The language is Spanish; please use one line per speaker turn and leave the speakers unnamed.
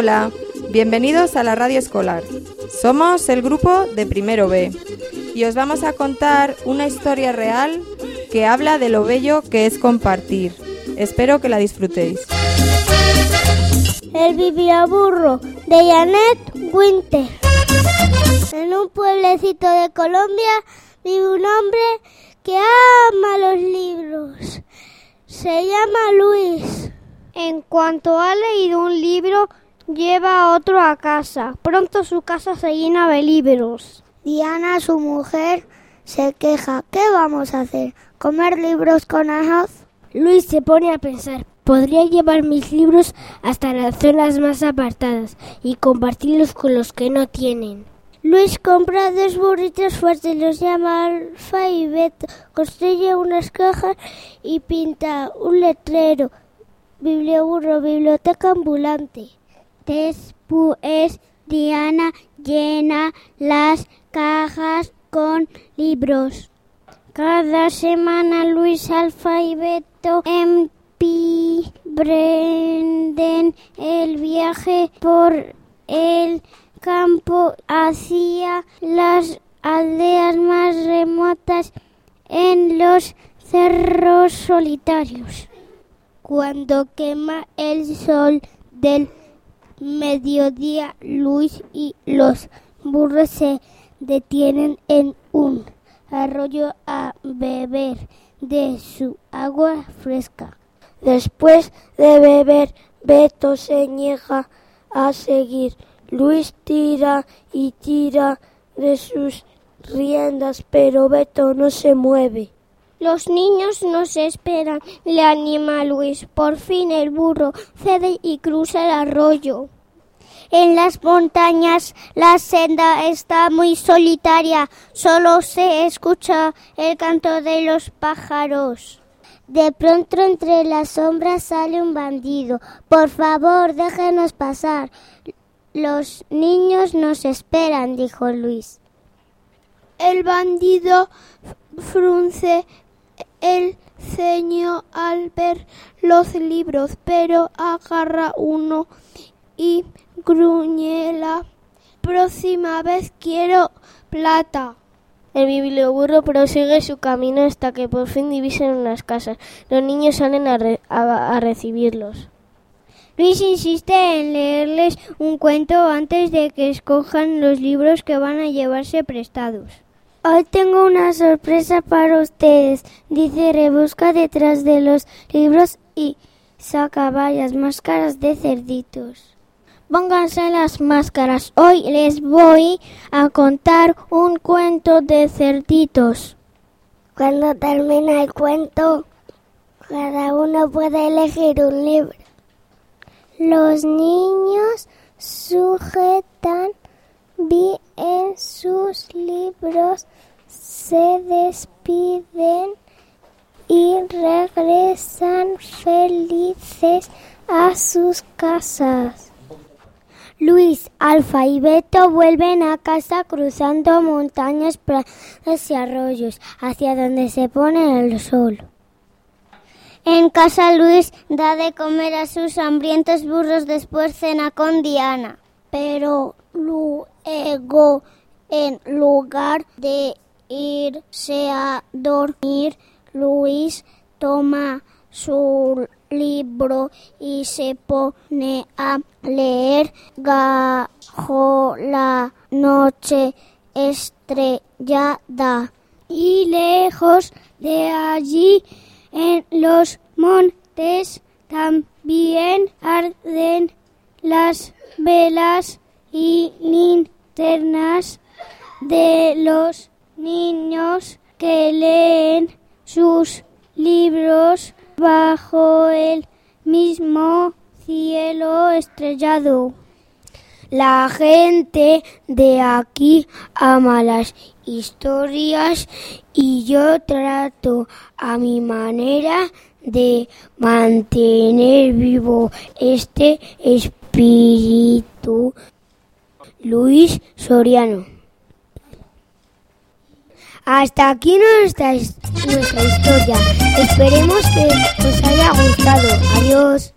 Hola, bienvenidos a la radio escolar. Somos el grupo de Primero B y os vamos a contar una historia real que habla de lo bello que es compartir. Espero que la disfrutéis.
El biblioburro de Janet Winter. En un pueblecito de Colombia vive un hombre que ama los libros. Se llama Luis.
En cuanto ha leído un libro, lleva otro a casa. Pronto su casa se llena de libros.
Diana, su mujer, se queja. ¿Qué vamos a hacer? ¿Comer libros con arroz?
Luis se pone a pensar. Podría llevar mis libros hasta las zonas más apartadas y compartirlos con los que no tienen.
Luis compra dos burritos fuertes, los llama Alfa y Beto, construye unas cajas y pinta un letrero. Biblioburro, biblioteca ambulante.
Después Diana llena las cajas con libros. Cada semana Luis, Alfa y Beto emprenden el viaje por el campo hacia las aldeas más remotas en los cerros solitarios.
Cuando quema el sol del mediodía, Luis y los burros se detienen en un arroyo a beber de su agua fresca. Después de beber, Beto se niega a seguir. Luis tira y tira de sus riendas, pero Beto no se mueve.
Los niños nos esperan, le anima Luis. Por fin el burro cede y cruza el arroyo.
En las montañas la senda está muy solitaria, solo se escucha el canto de los pájaros.
De pronto entre las sombras sale un bandido. Por favor, déjenos pasar. Los niños nos esperan, dijo Luis. El bandido frunce el ceño al ver los libros, pero agarra uno y gruñe la próxima vez quiero plata.
El biblioburro prosigue su camino hasta que por fin divisan unas casas. Los niños salen a recibirlos.
Luis insiste en leerles un cuento antes de que escojan los libros que van a llevarse prestados.
Hoy tengo una sorpresa para ustedes, dice Rebusca detrás de los libros y saca varias máscaras de cerditos.
Pónganse las máscaras. Hoy les voy a contar un cuento de cerditos.
Cuando termina el cuento, cada uno puede elegir un libro. Los niños sujetan bien sus libros, se despiden y regresan felices a sus casas. Luis, Alfa y Beto vuelven a casa cruzando montañas, prados y arroyos, hacia donde se pone el sol. En casa Luis da de comer a sus hambrientos burros, después cena con Diana. Pero luego, en lugar de irse a dormir, Luis toma su libro y se pone a leer bajo la noche estrellada. Y lejos de allí, en los montes, también arden las velas y linternas de los niños que leen sus libros bajo el mismo cielo estrellado. La gente de aquí ama las historias y yo trato a mi manera de mantener vivo este espíritu. Luis Soriano. Hasta aquí nuestra, nuestra historia. Esperemos que os haya gustado. Adiós.